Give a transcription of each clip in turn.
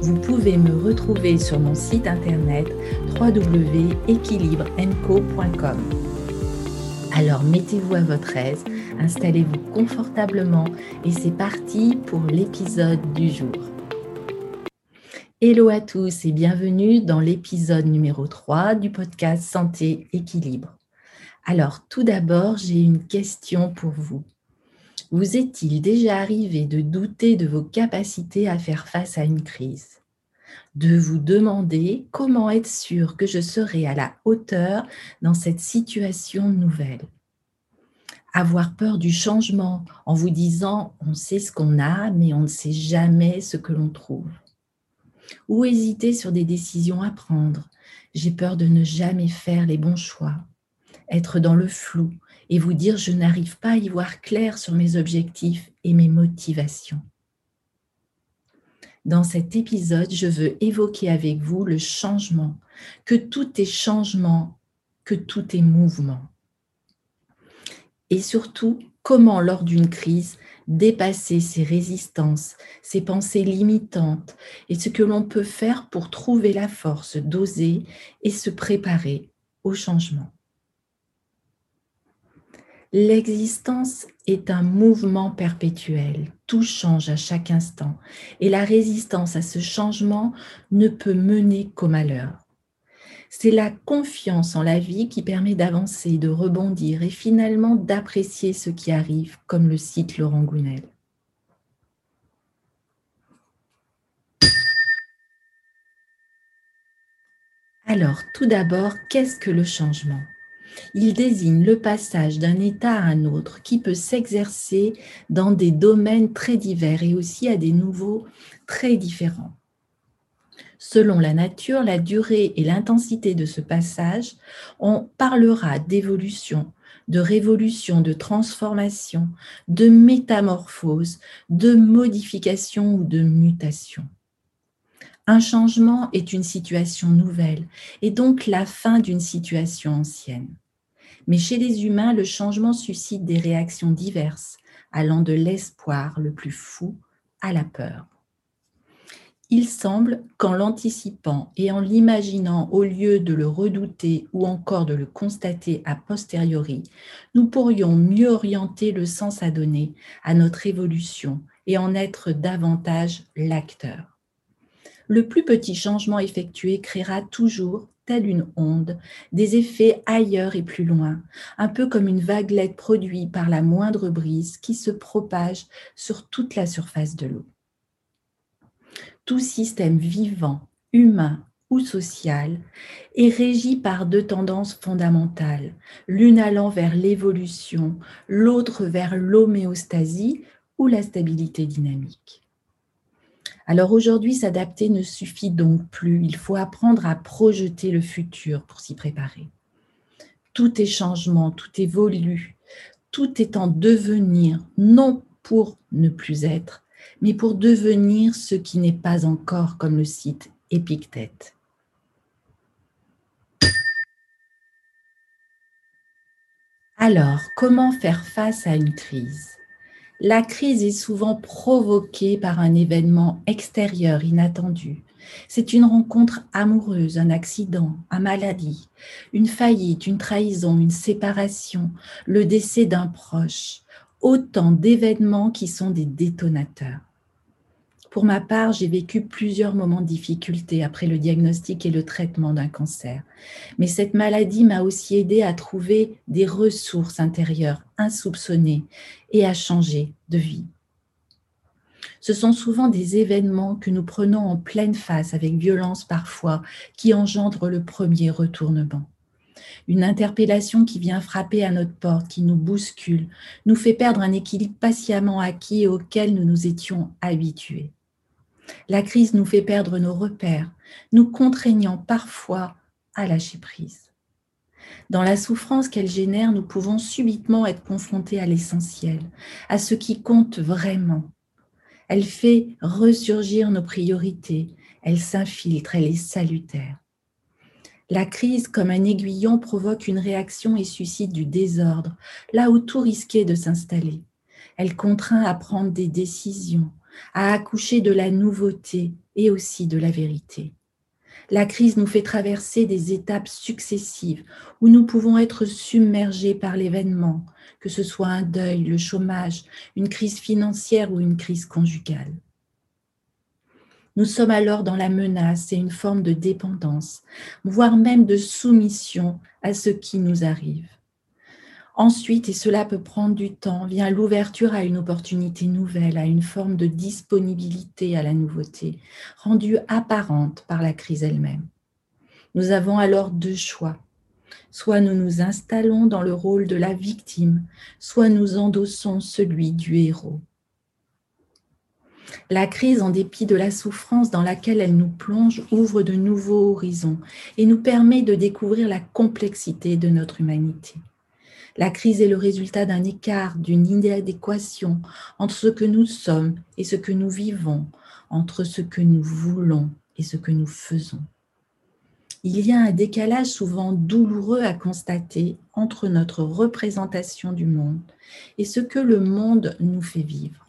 vous pouvez me retrouver sur mon site internet www.equilibrenco.com. Alors mettez-vous à votre aise, installez-vous confortablement et c'est parti pour l'épisode du jour. Hello à tous et bienvenue dans l'épisode numéro 3 du podcast Santé Équilibre. Alors tout d'abord, j'ai une question pour vous. Vous est-il déjà arrivé de douter de vos capacités à faire face à une crise? De vous demander comment être sûr que je serai à la hauteur dans cette situation nouvelle avoir peur du changement en vous disant on sait ce qu'on a mais on ne sait jamais ce que l'on trouve. Ou hésiter sur des décisions à prendre. J'ai peur de ne jamais faire les bons choix. Être dans le flou, et vous dire je n'arrive pas à y voir clair sur mes objectifs et mes motivations. Dans cet épisode, je veux évoquer avec vous le changement, que tout est changement, que tout est mouvement. Et surtout, comment lors d'une crise dépasser ces résistances, ces pensées limitantes et ce que l'on peut faire pour trouver la force d'oser et se préparer au changement. L'existence est un mouvement perpétuel. Tout change à chaque instant. Et la résistance à ce changement ne peut mener qu'au malheur. C'est la confiance en la vie qui permet d'avancer, de rebondir et finalement d'apprécier ce qui arrive, comme le cite Laurent Gounel. Alors, tout d'abord, qu'est-ce que le changement? Il désigne le passage d'un état à un autre qui peut s'exercer dans des domaines très divers et aussi à des nouveaux très différents. Selon la nature, la durée et l'intensité de ce passage, on parlera d'évolution, de révolution, de transformation, de métamorphose, de modification ou de mutation. Un changement est une situation nouvelle et donc la fin d'une situation ancienne. Mais chez les humains, le changement suscite des réactions diverses, allant de l'espoir le plus fou à la peur. Il semble qu'en l'anticipant et en l'imaginant au lieu de le redouter ou encore de le constater a posteriori, nous pourrions mieux orienter le sens à donner à notre évolution et en être davantage l'acteur. Le plus petit changement effectué créera toujours telle une onde, des effets ailleurs et plus loin, un peu comme une vaguelette produite par la moindre brise qui se propage sur toute la surface de l'eau. Tout système vivant, humain ou social est régi par deux tendances fondamentales, l'une allant vers l'évolution, l'autre vers l'homéostasie ou la stabilité dynamique. Alors aujourd'hui, s'adapter ne suffit donc plus. Il faut apprendre à projeter le futur pour s'y préparer. Tout est changement, tout évolue, tout est en devenir, non pour ne plus être, mais pour devenir ce qui n'est pas encore, comme le cite Épictète. Alors, comment faire face à une crise? La crise est souvent provoquée par un événement extérieur inattendu. C'est une rencontre amoureuse, un accident, un maladie, une faillite, une trahison, une séparation, le décès d'un proche. Autant d'événements qui sont des détonateurs. Pour ma part, j'ai vécu plusieurs moments de difficulté après le diagnostic et le traitement d'un cancer. Mais cette maladie m'a aussi aidé à trouver des ressources intérieures insoupçonnées et à changer de vie. Ce sont souvent des événements que nous prenons en pleine face avec violence parfois qui engendrent le premier retournement. Une interpellation qui vient frapper à notre porte, qui nous bouscule, nous fait perdre un équilibre patiemment acquis auquel nous nous étions habitués. La crise nous fait perdre nos repères, nous contraignant parfois à lâcher prise. Dans la souffrance qu'elle génère, nous pouvons subitement être confrontés à l'essentiel, à ce qui compte vraiment. Elle fait ressurgir nos priorités, elle s'infiltre, elle est salutaire. La crise, comme un aiguillon, provoque une réaction et suscite du désordre, là où tout risquait de s'installer. Elle contraint à prendre des décisions, à accoucher de la nouveauté et aussi de la vérité. La crise nous fait traverser des étapes successives où nous pouvons être submergés par l'événement, que ce soit un deuil, le chômage, une crise financière ou une crise conjugale. Nous sommes alors dans la menace et une forme de dépendance, voire même de soumission à ce qui nous arrive. Ensuite, et cela peut prendre du temps, vient l'ouverture à une opportunité nouvelle, à une forme de disponibilité à la nouveauté, rendue apparente par la crise elle-même. Nous avons alors deux choix. Soit nous nous installons dans le rôle de la victime, soit nous endossons celui du héros. La crise, en dépit de la souffrance dans laquelle elle nous plonge, ouvre de nouveaux horizons et nous permet de découvrir la complexité de notre humanité. La crise est le résultat d'un écart, d'une inadéquation entre ce que nous sommes et ce que nous vivons, entre ce que nous voulons et ce que nous faisons. Il y a un décalage souvent douloureux à constater entre notre représentation du monde et ce que le monde nous fait vivre.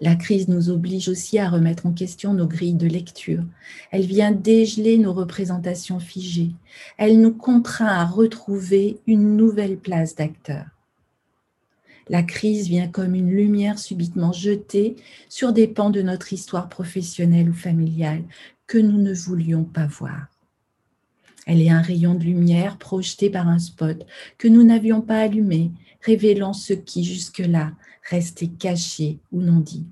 La crise nous oblige aussi à remettre en question nos grilles de lecture. Elle vient dégeler nos représentations figées. Elle nous contraint à retrouver une nouvelle place d'acteur. La crise vient comme une lumière subitement jetée sur des pans de notre histoire professionnelle ou familiale que nous ne voulions pas voir. Elle est un rayon de lumière projeté par un spot que nous n'avions pas allumé, révélant ce qui jusque-là restait caché ou non dit.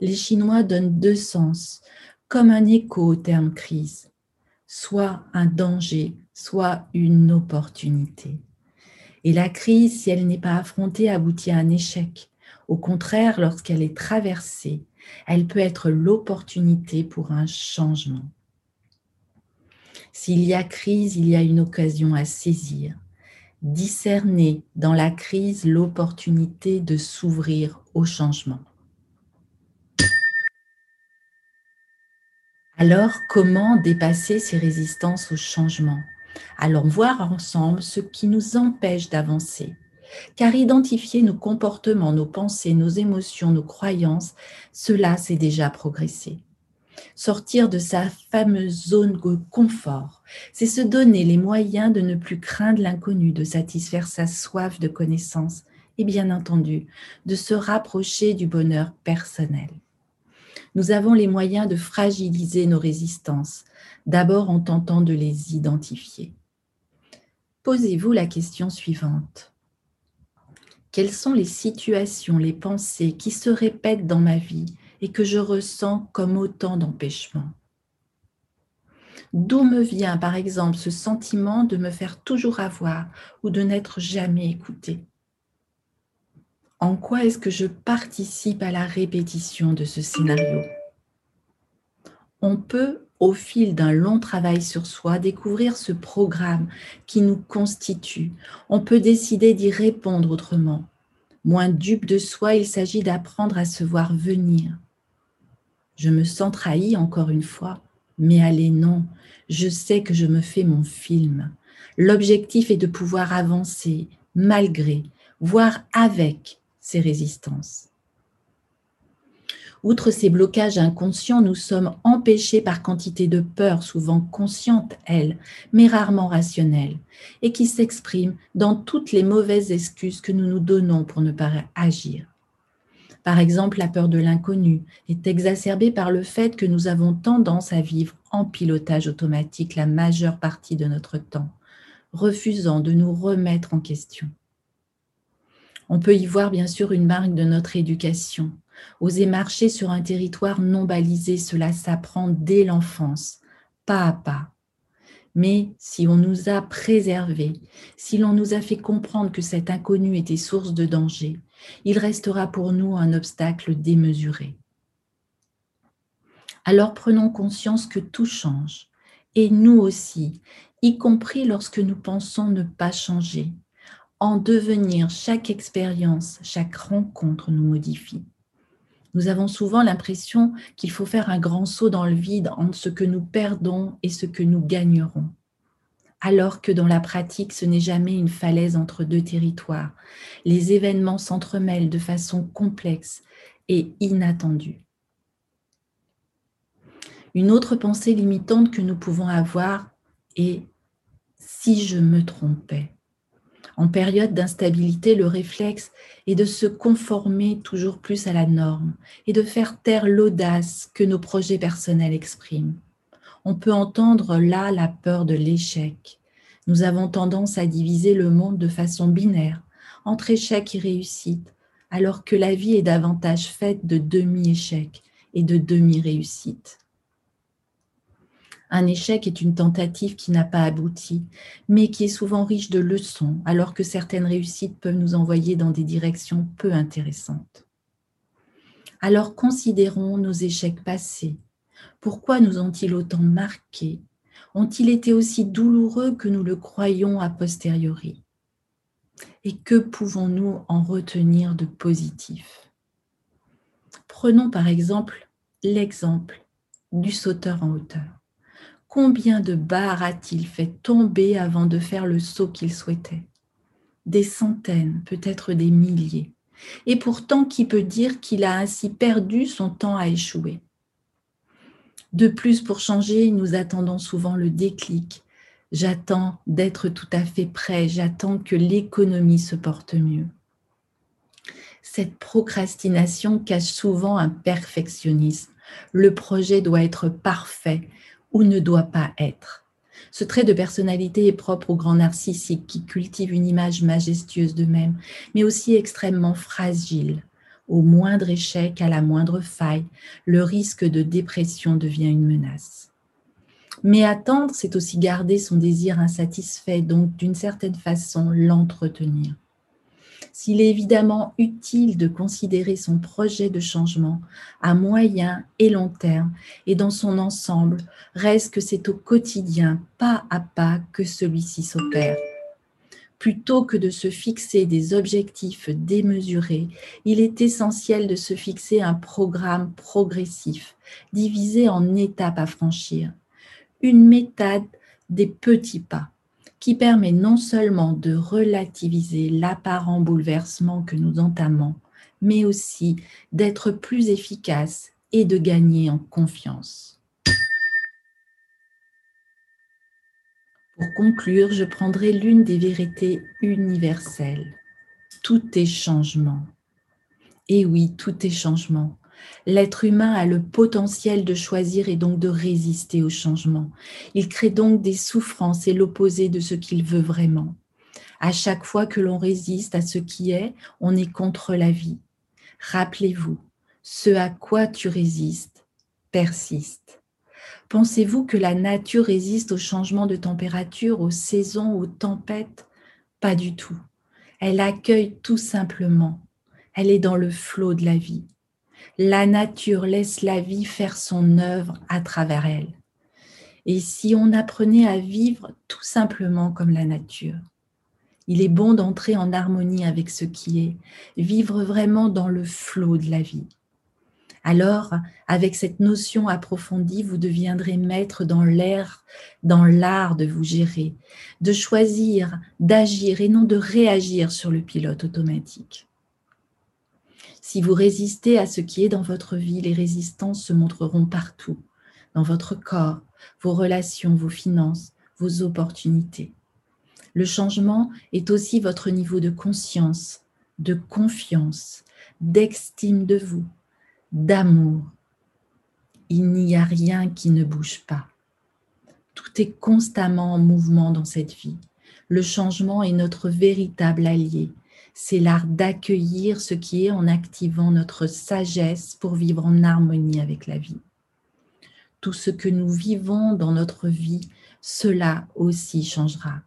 Les Chinois donnent deux sens, comme un écho au terme crise, soit un danger, soit une opportunité. Et la crise, si elle n'est pas affrontée, aboutit à un échec. Au contraire, lorsqu'elle est traversée, elle peut être l'opportunité pour un changement. S'il y a crise, il y a une occasion à saisir discerner dans la crise l'opportunité de s'ouvrir au changement. Alors, comment dépasser ces résistances au changement? Allons voir ensemble ce qui nous empêche d'avancer. Car identifier nos comportements, nos pensées, nos émotions, nos croyances, cela c'est déjà progresser sortir de sa fameuse zone de confort. C'est se donner les moyens de ne plus craindre l'inconnu, de satisfaire sa soif de connaissance et bien entendu de se rapprocher du bonheur personnel. Nous avons les moyens de fragiliser nos résistances, d'abord en tentant de les identifier. Posez-vous la question suivante. Quelles sont les situations, les pensées qui se répètent dans ma vie et que je ressens comme autant d'empêchements. D'où me vient, par exemple, ce sentiment de me faire toujours avoir ou de n'être jamais écouté En quoi est-ce que je participe à la répétition de ce scénario? On peut, au fil d'un long travail sur soi, découvrir ce programme qui nous constitue. On peut décider d'y répondre autrement. Moins dupe de soi, il s'agit d'apprendre à se voir venir, je me sens trahi encore une fois, mais allez non, je sais que je me fais mon film. L'objectif est de pouvoir avancer malgré, voire avec ces résistances. Outre ces blocages inconscients, nous sommes empêchés par quantité de peurs, souvent conscientes, elles, mais rarement rationnelles, et qui s'expriment dans toutes les mauvaises excuses que nous nous donnons pour ne pas agir. Par exemple, la peur de l'inconnu est exacerbée par le fait que nous avons tendance à vivre en pilotage automatique la majeure partie de notre temps, refusant de nous remettre en question. On peut y voir bien sûr une marque de notre éducation. Oser marcher sur un territoire non balisé, cela s'apprend dès l'enfance, pas à pas. Mais si on nous a préservés, si l'on nous a fait comprendre que cet inconnu était source de danger, il restera pour nous un obstacle démesuré. Alors prenons conscience que tout change, Et nous aussi, y compris lorsque nous pensons ne pas changer. En devenir, chaque expérience, chaque rencontre nous modifie. Nous avons souvent l'impression qu'il faut faire un grand saut dans le vide entre ce que nous perdons et ce que nous gagnerons. Alors que dans la pratique, ce n'est jamais une falaise entre deux territoires. Les événements s'entremêlent de façon complexe et inattendue. Une autre pensée limitante que nous pouvons avoir est si je me trompais. En période d'instabilité, le réflexe est de se conformer toujours plus à la norme et de faire taire l'audace que nos projets personnels expriment. On peut entendre là la peur de l'échec. Nous avons tendance à diviser le monde de façon binaire, entre échec et réussite, alors que la vie est davantage faite de demi-échecs et de demi-réussites. Un échec est une tentative qui n'a pas abouti, mais qui est souvent riche de leçons, alors que certaines réussites peuvent nous envoyer dans des directions peu intéressantes. Alors considérons nos échecs passés. Pourquoi nous ont-ils autant marqués? Ont-ils été aussi douloureux que nous le croyons a posteriori? Et que pouvons-nous en retenir de positif? Prenons par exemple l'exemple du sauteur en hauteur. Combien de barres a-t-il fait tomber avant de faire le saut qu'il souhaitait? Des centaines, peut-être des milliers. Et pourtant, qui peut dire qu'il a ainsi perdu son temps à échouer? De plus, pour changer, nous attendons souvent le déclic. J'attends d'être tout à fait prêt, j'attends que l'économie se porte mieux. Cette procrastination cache souvent un perfectionnisme. Le projet doit être parfait, ou ne doit pas être. Ce trait de personnalité est propre aux grands narcissiques qui cultivent une image majestueuse d'eux-mêmes, mais aussi extrêmement fragile. Au moindre échec, à la moindre faille, le risque de dépression devient une menace. Mais attendre, c'est aussi garder son désir insatisfait, donc d'une certaine façon l'entretenir. S'il est évidemment utile de considérer son projet de changement à moyen et long terme et dans son ensemble, reste que c'est au quotidien, pas à pas, que celui-ci s'opère. Plutôt que de se fixer des objectifs démesurés, il est essentiel de se fixer un programme progressif, divisé en étapes à franchir. Une méthode des petits pas qui permet non seulement de relativiser l'apparent bouleversement que nous entamons, mais aussi d'être plus efficace et de gagner en confiance. Pour conclure, je prendrai l'une des vérités universelles. Tout est changement. Et oui, tout est changement. L'être humain a le potentiel de choisir et donc de résister au changement. Il crée donc des souffrances et l'opposé de ce qu'il veut vraiment. À chaque fois que l'on résiste à ce qui est, on est contre la vie. Rappelez-vous, ce à quoi tu résistes persiste. Pensez-vous que la nature résiste au changement de température, aux saisons, aux tempêtes? Pas du tout. Elle accueille tout simplement. Elle est dans le flot de la vie la nature laisse la vie faire son œuvre à travers elle. Et si on apprenait à vivre tout simplement comme la nature, il est bon d'entrer en harmonie avec ce qui est, vivre vraiment dans le flot de la vie. Alors, avec cette notion approfondie, vous deviendrez maître dans l'air, dans l'art de vous gérer, de choisir, d'agir et non de réagir sur le pilote automatique. Si vous résistez à ce qui est dans votre vie, les résistances se montreront partout, dans votre corps, vos relations, vos finances, vos opportunités. Le changement est aussi votre niveau de conscience, de confiance, d'estime de vous, d'amour. Il n'y a rien qui ne bouge pas. Tout est constamment en mouvement dans cette vie. Le changement est notre véritable allié c'est l'art d'accueillir ce qui est en activant notre sagesse pour vivre en harmonie avec la vie. Tout ce que nous vivons dans notre vie, cela aussi changera.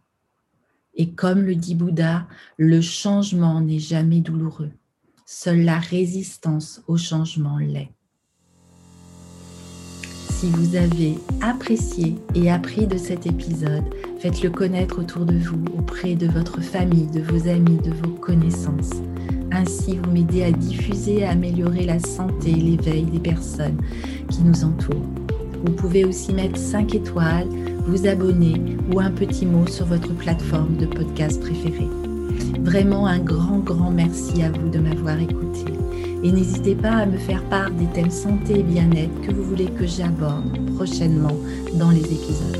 Et comme le dit Bouddha, le changement n'est jamais douloureux. Seule la résistance au changement l'est. Si vous avez apprécié et appris de cet épisode, faites-le connaître autour de vous, auprès de votre famille, de vos amis, de vos connaissances. Ainsi, vous m'aidez à diffuser et à améliorer la santé et l'éveil des personnes qui nous entourent. Vous pouvez aussi mettre 5 étoiles, vous abonner ou un petit mot sur votre plateforme de podcast préférée. Vraiment un grand, grand merci à vous de m'avoir écouté. Et n'hésitez pas à me faire part des thèmes santé et bien-être que vous voulez que j'aborde prochainement dans les épisodes.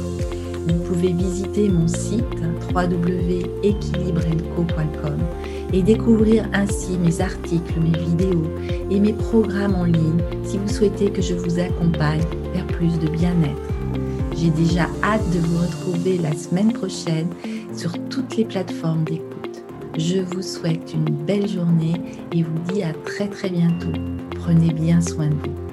Vous pouvez visiter mon site www.equilibrenco.com et découvrir ainsi mes articles, mes vidéos et mes programmes en ligne si vous souhaitez que je vous accompagne vers plus de bien-être. J'ai déjà hâte de vous retrouver la semaine prochaine sur toutes les plateformes d'écoute. Je vous souhaite une belle journée et vous dis à très très bientôt. Prenez bien soin de vous.